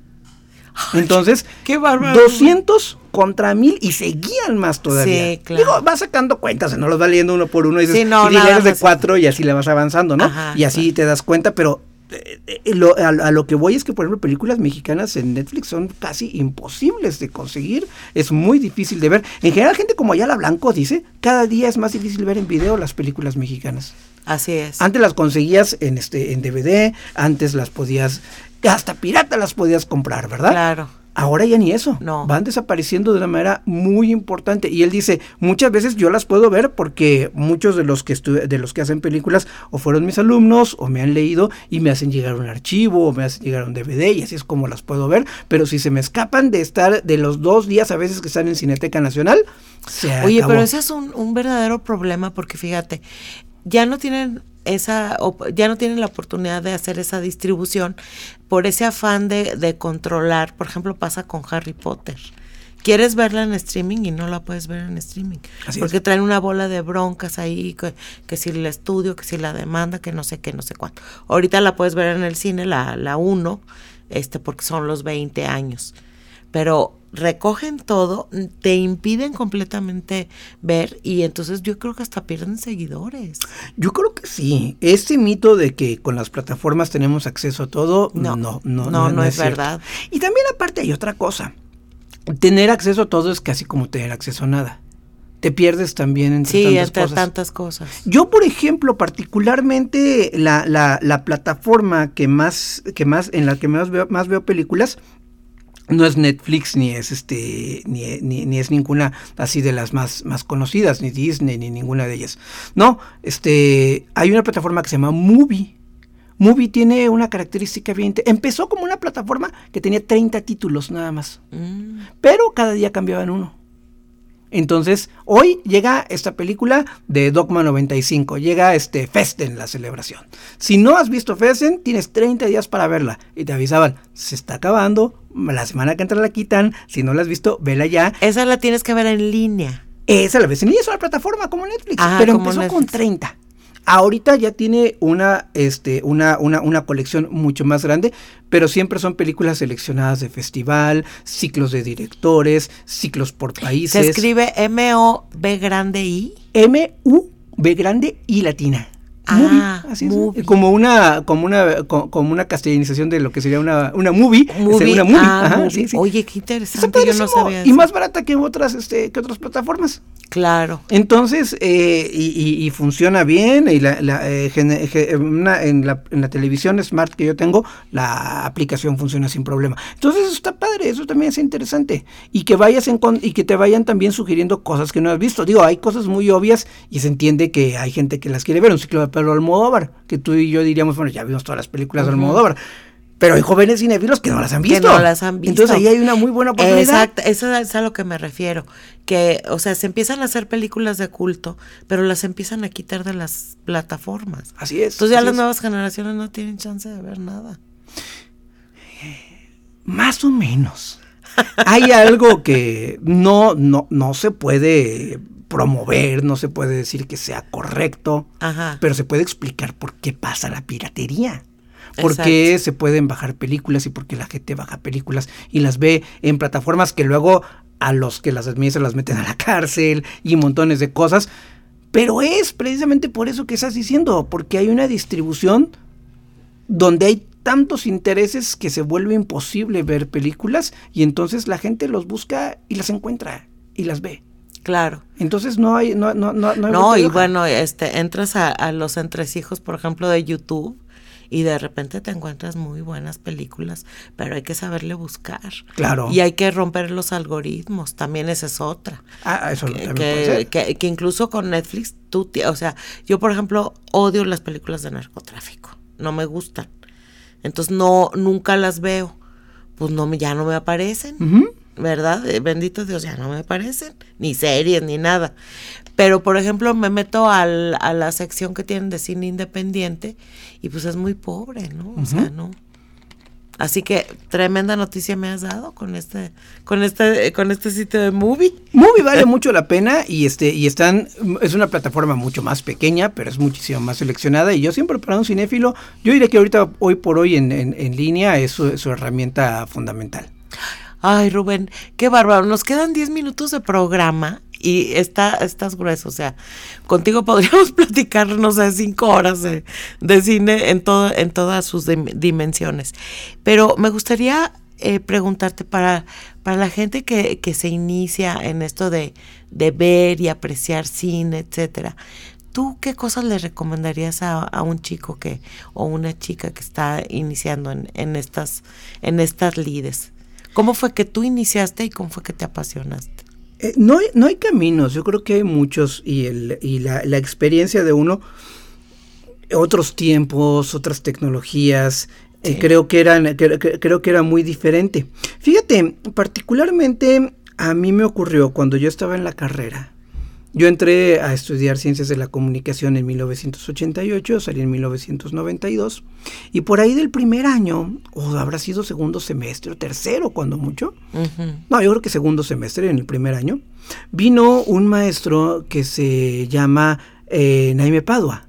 Entonces, qué bárbaro. 200 contra mil y seguían más todavía. Sí, claro. Digo, vas sacando cuentas, no los va leyendo uno por uno y dices, y lees de cuatro y así le vas avanzando, ¿no? y así te das cuenta, pero eh, eh, a, lo que voy es que, por ejemplo, películas mexicanas en Netflix son casi imposibles de conseguir, es muy difícil de ver. En general, gente como Ayala Blanco dice, cada día es más difícil ver en video las películas mexicanas. Así es. Antes las conseguías en este en DVD, antes las podías hasta pirata las podías comprar, ¿verdad? Claro. Ahora ya ni eso. No. Van desapareciendo de una manera muy importante. Y él dice, muchas veces yo las puedo ver porque muchos de los que de los que hacen películas o fueron mis alumnos o me han leído y me hacen llegar un archivo o me hacen llegar un DVD y así es como las puedo ver. Pero si se me escapan de estar de los dos días a veces que están en Cineteca Nacional, se Oye, pero ese es un, un verdadero problema porque fíjate, ya no tienen esa ya no tienen la oportunidad de hacer esa distribución por ese afán de, de controlar. Por ejemplo, pasa con Harry Potter. Quieres verla en streaming y no la puedes ver en streaming. porque traen una bola de broncas ahí, que, que, si el estudio, que si la demanda, que no sé qué, no sé cuánto. Ahorita la puedes ver en el cine, la, la 1, este, porque son los 20 años. Pero recogen todo, te impiden completamente ver y entonces yo creo que hasta pierden seguidores. Yo creo que sí. Este mito de que con las plataformas tenemos acceso a todo, no, no, no, no, no, es, verdad. Y también aparte hay otra cosa. Tener acceso a todo es casi como tener acceso a nada. Te pierdes también entre sí, tantas entre cosas. tantas cosas. Yo, por ejemplo, particularmente la, la, la plataforma que más, que más, en la que más veo, más veo películas no es Netflix ni es este ni, ni, es ninguna así de las más más conocidas ni Disney ni ninguna de ellas. No este hay una plataforma que se llama Movie. Movie tiene una característica bien empezó como una plataforma que tenía 30 títulos nada más. Mm. pero cada día cambiaban uno entonces, hoy llega esta película de Dogma 95, llega este Festen, la celebración. Si no has visto Festen, tienes 30 días para verla. Y te avisaban, se está acabando, la semana que entra la quitan, si no la has visto, vela ya. Esa la tienes que ver en línea. Esa la ves en línea, es una plataforma como Netflix, pero empezó con 30. Ahorita ya tiene una, este, una, una, una colección mucho más grande, pero siempre son películas seleccionadas de festival, ciclos de directores, ciclos por países. Se escribe M-O-B grande I. M-U-B grande I latina. Ah, así es. Como una, como una, como una castellanización de lo que sería una, una movie. movie. Una movie. Ah, sí, sí. Oye, qué interesante. Yo no sabía y más barata que otras, este, que otras plataformas. Claro. Entonces, eh, y, y, funciona bien. Y la, la, eh, en, la, en la televisión smart que yo tengo, la aplicación funciona sin problema. Entonces, eso está padre, eso también es interesante. Y que vayas en, y que te vayan también sugiriendo cosas que no has visto. Digo, hay cosas muy obvias y se entiende que hay gente que las quiere ver. Un ciclo de Pedro Almodóvar, que tú y yo diríamos, bueno, ya vimos todas las películas de Almodóvar. Pero hay jóvenes cinéfilos que no las han visto. Que no las han visto. Entonces ahí hay una muy buena oportunidad. Exacto, eso es a lo que me refiero. Que, o sea, se empiezan a hacer películas de culto, pero las empiezan a quitar de las plataformas. Así es. Entonces ya las nuevas generaciones no tienen chance de ver nada. Más o menos. hay algo que no, no, no se puede promover, no se puede decir que sea correcto, pero se puede explicar por qué pasa la piratería. ¿Por qué se pueden bajar películas y por qué la gente baja películas y las ve en plataformas que luego a los que las administran las meten a la <laughs> cárcel y montones de cosas? Pero es precisamente por eso que estás diciendo, porque hay una distribución donde hay tantos intereses que se vuelve imposible ver películas y entonces la gente los busca y las encuentra y las ve. Claro. Entonces no hay, no, no, no, no, no y bueno, este, entras a, a, los entresijos, por ejemplo, de YouTube y de repente te encuentras muy buenas películas, pero hay que saberle buscar. Claro. Y hay que romper los algoritmos, también esa es otra. Ah, eso que, también que, puede ser. Que, que, incluso con Netflix, tú, o sea, yo por ejemplo odio las películas de narcotráfico, no me gustan. Entonces no, nunca las veo. Pues no, ya no me aparecen. ¿verdad? Eh, bendito Dios, ya no me parecen, ni series, ni nada. Pero, por ejemplo, me meto al, a la sección que tienen de cine independiente y pues es muy pobre, ¿no? O sea, no. Así que tremenda noticia me has dado con este, con este, con este sitio de Movie. Movie vale mucho la pena y este, y están, es una plataforma mucho más pequeña, pero es muchísimo más seleccionada. Y yo siempre para un cinéfilo, yo diría que ahorita, hoy por hoy en, en, línea es su, su herramienta fundamental. Ay, Rubén, qué bárbaro. Nos quedan 10 minutos de programa y está, estás grueso. O sea, contigo <laughs> podríamos platicar, no sé, cinco horas de, cine en, todo, en todas sus dimensiones. Pero me gustaría eh, preguntarte para, para la gente que, que se inicia en esto de, de, ver y apreciar cine, etcétera. ¿Tú qué cosas le recomendarías a, a, un chico que o una chica que está iniciando en, en estas en estas lides? ¿Cómo fue que tú iniciaste y cómo fue que te apasionaste? Eh, no, hay, no hay caminos, yo creo que hay muchos y, el, y la, la experiencia de uno, otros tiempos, otras tecnologías, eh, creo, que eran, creo que era muy diferente. Fíjate, particularmente a mí me ocurrió cuando yo estaba en la carrera. Yo entré a estudiar ciencias de la comunicación en 1988, salí en 1992, y por ahí del primer año, o habrá sido segundo semestre, o tercero cuando mucho, no, yo creo que segundo semestre en el primer año, vino un maestro que se llama eh, Naime Padua.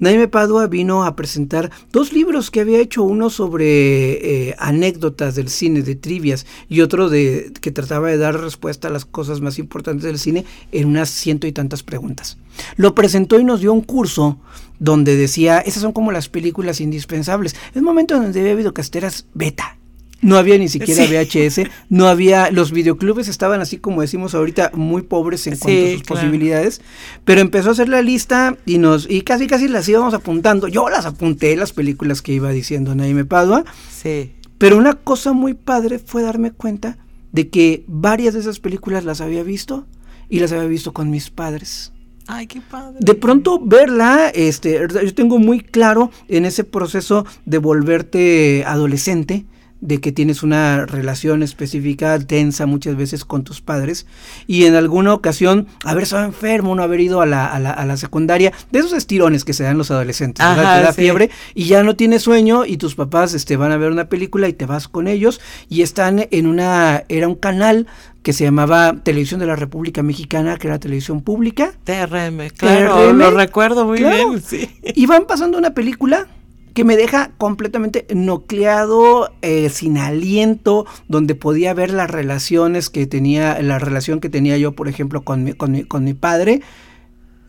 Naime Padua vino a presentar dos libros que había hecho, uno sobre eh, anécdotas del cine, de trivias, y otro de que trataba de dar respuesta a las cosas más importantes del cine en unas ciento y tantas preguntas. Lo presentó y nos dio un curso donde decía, esas son como las películas indispensables. Es momento donde había habido casteras beta, no había ni siquiera VHS, no había, los videoclubes estaban así como decimos ahorita, muy pobres en cuanto a sus posibilidades, pero empezó a hacer la lista y nos, y casi casi las íbamos apuntando, yo las apunté, las películas que iba diciendo Naime Padua, sí. pero una cosa muy padre fue darme cuenta de que varias de esas películas las había visto y las había visto con mis padres. Ay, qué padre. De pronto verla, este, yo tengo muy claro en ese proceso de volverte adolescente, de que tienes una relación específica, tensa muchas veces con tus padres, y en alguna ocasión haber estado enfermo, no haber ido a la, a la, a la secundaria, de esos estirones que se dan los adolescentes, Te da fiebre y ya no tienes sueño y tus papás este, van a ver una película y te vas con ellos y están en una, era un canal que se llamaba Televisión de la República Mexicana, que era televisión pública. TRM, claro, lo recuerdo muy bien. Sí. Y van pasando una película que me deja completamente nucleado, eh, sin aliento, donde podía ver las relaciones que tenía, la relación que tenía yo, por ejemplo, con mi, con mi, con mi padre.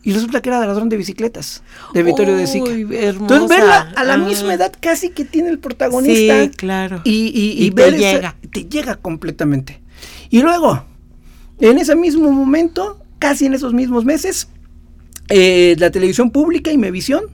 Y resulta que era de ladrón de bicicletas, de Vittorio de Sica. Entonces verla a la misma edad casi que tiene el protagonista. Sí, claro. Y, te llega. te llega completamente. Y luego, en ese mismo momento, casi en esos mismos meses, eh, la televisión pública y Mevisión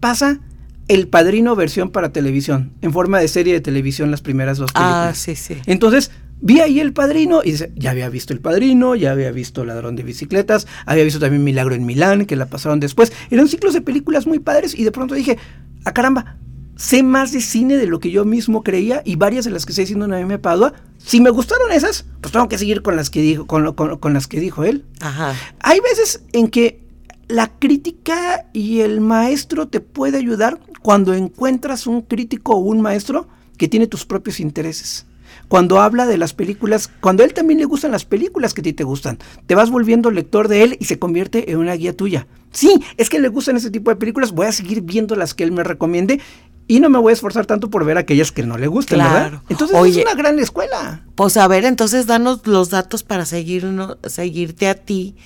pasa el Padrino versión para televisión, en forma de serie de televisión las primeras dos ah, películas. Ah, sí, sí. Entonces, vi ahí El Padrino y dice, ya había visto El Padrino, ya había visto Ladrón de Bicicletas, había visto también Milagro en Milán, que la pasaron después. Eran ciclos de películas muy padres y de pronto dije, a ah, caramba, sé más de cine de lo que yo mismo creía y varias de las que estoy diciendo en me Padua, si me gustaron esas, pues tengo que seguir con las que dijo, con, con las que dijo él. Ajá. Hay veces en que la crítica y el maestro te puede ayudar cuando encuentras un crítico o un maestro que tiene tus propios intereses. Cuando habla de las películas, cuando a él también le gustan las películas que a ti te gustan, te vas volviendo lector de él y se convierte en una guía tuya. Sí, es que le gustan ese tipo de películas, voy a seguir viendo las que él me recomiende y no me voy a esforzar tanto por ver aquellas que no le gustan, ¿verdad? Entonces es una gran escuela. Pues a ver, entonces danos los datos para seguirnos, seguirte a ti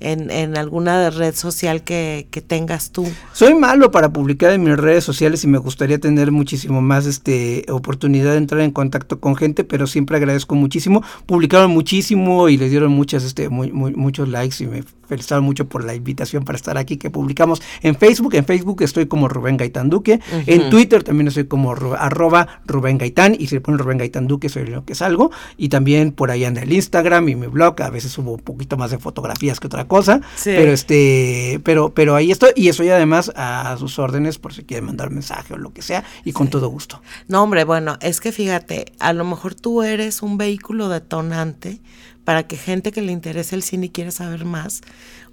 en, en alguna red social que, que, tengas tú. Soy malo para publicar en mis redes sociales y me gustaría tener muchísimo más este oportunidad de entrar en contacto con gente, pero siempre agradezco muchísimo. Publicaron muchísimo y les dieron muchas este muy, muchos likes y me felicitado mucho por la invitación para estar aquí que publicamos en Facebook. En Facebook estoy como Rubén Gaitán Duque. En Twitter también estoy como arroba Rubén Gaitán. Y si le ponen Rubén Gaitán Duque soy lo que salgo. Y también por ahí en el Instagram y mi blog. A veces subo un poquito más de fotografías que otra cosa. Pero este, pero, pero ahí estoy. Y estoy además a sus órdenes por si quieren mandar mensaje o lo que sea. Y con todo gusto. No, hombre, bueno, es que fíjate, a lo mejor tú eres un vehículo detonante para que gente que le interese el cine y quiere saber más,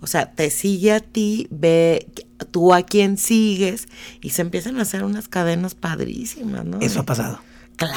o sea, te sigue a ti, ve tú a quién sigues y se empiezan a hacer unas cadenas padrísimas, ¿no? Eso ha pasado.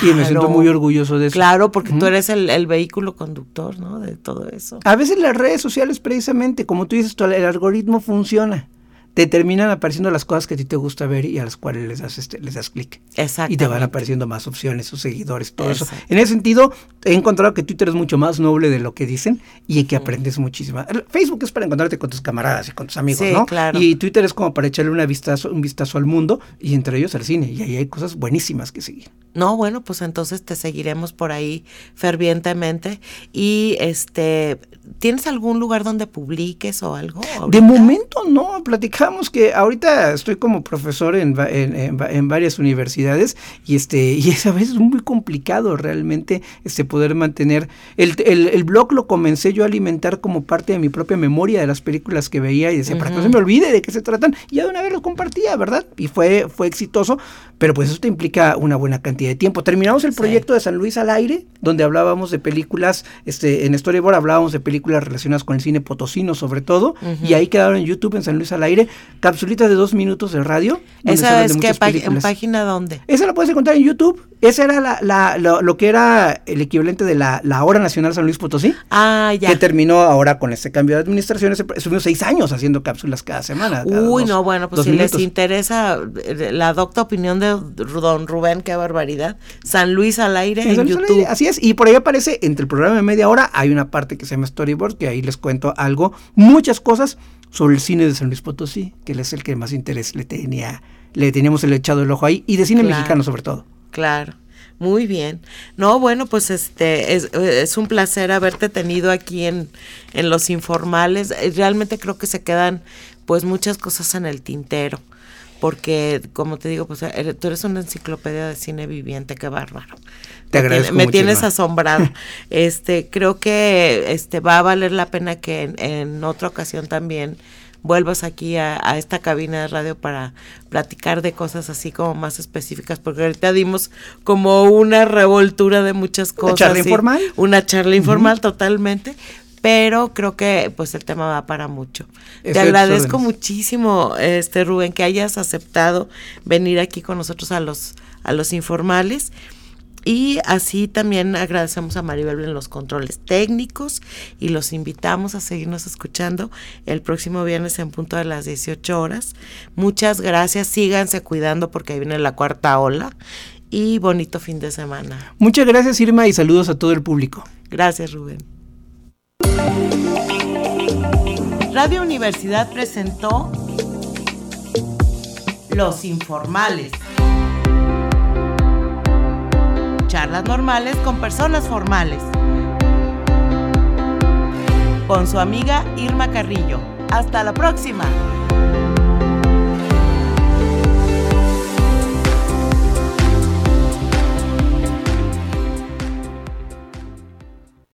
y me siento muy orgulloso de eso. Claro, porque tú eres el, el, vehículo conductor, ¿no? De todo eso. A veces las redes sociales, precisamente, como tú dices, el algoritmo funciona te terminan apareciendo las cosas que a ti te gusta ver y a las cuales les das, este, les das clic. Exacto. Y te van apareciendo más opciones, sus seguidores, todo eso. En ese sentido, he encontrado que Twitter es mucho más noble de lo que dicen y que aprendes muchísimo. Facebook es para encontrarte con tus camaradas y con tus amigos, sí, ¿no? Claro. Y Twitter es como para echarle una vistazo, un vistazo al mundo y entre ellos al cine. Y ahí hay cosas buenísimas que seguir. No, bueno, pues entonces te seguiremos por ahí fervientemente. Y este, ¿tienes algún lugar donde publiques o algo? De momento no, platicamos que ahorita estoy como profesor en, en, varias universidades y este, y a veces es muy complicado realmente este poder mantener. El, el, blog lo comencé yo a alimentar como parte de mi propia memoria de las películas que veía y decía, para que no se me olvide de qué se tratan, y ya de una vez lo compartía, ¿verdad? Y fue, fue exitoso, pero pues eso te implica una buena cantidad de tiempo. Terminamos el proyecto de San Luis al aire, donde hablábamos de películas, este, en Storyboard hablábamos de películas relacionadas con el cine potosino sobre todo, y ahí quedaron en YouTube, en San Luis al aire, capsulitas de dos minutos de radio. ¿Esa es en página dónde? Esa la puedes encontrar en YouTube. Esa era la, la, lo, que era el equivalente de la, la Hora Nacional San Luis Potosí. Ah, ya. Que terminó ahora con este cambio de administración. Estuvimos seis años haciendo cápsulas cada semana. Uy, no, bueno, pues si les interesa eh, la docta opinión de don Rubén, qué barbaridad. San Luis al aire en, YouTube. así es. Y por ahí aparece, entre el programa de media hora, hay una parte que se llama Storyboard, que ahí les cuento algo, muchas cosas sobre el cine de San Luis Potosí, que es el que más interés le tenía, le teníamos el echado el ojo ahí, y de cine mexicano sobre todo. Claro. Muy bien. No, bueno, pues este es, es, un placer haberte tenido aquí en, en Los Informales. Realmente creo que se quedan pues muchas cosas en el tintero. Porque, como te digo, pues tú eres una enciclopedia de cine viviente, qué bárbaro. Te agradezco. Me, tienes asombrado. <laughs> este, creo que este va a valer la pena que en, en otra ocasión también vuelvas aquí a, esta cabina de radio para platicar de cosas así como más específicas, porque ahorita dimos como una revoltura de muchas cosas. ¿Una charla informal? Una charla informal totalmente, pero creo que pues el tema va para mucho. Te agradezco muchísimo, este Rubén, que hayas aceptado venir aquí con nosotros a los, a los informales. Y así también agradecemos a Maribel en los controles técnicos y los invitamos a seguirnos escuchando el próximo viernes en punto de las 18 horas. Muchas gracias, síganse cuidando porque ahí viene la cuarta ola y bonito fin de semana. Muchas gracias Irma y saludos a todo el público. Gracias Rubén. Radio Universidad presentó Los Informales charlas normales con personas formales. Con su amiga Irma Carrillo. Hasta la próxima.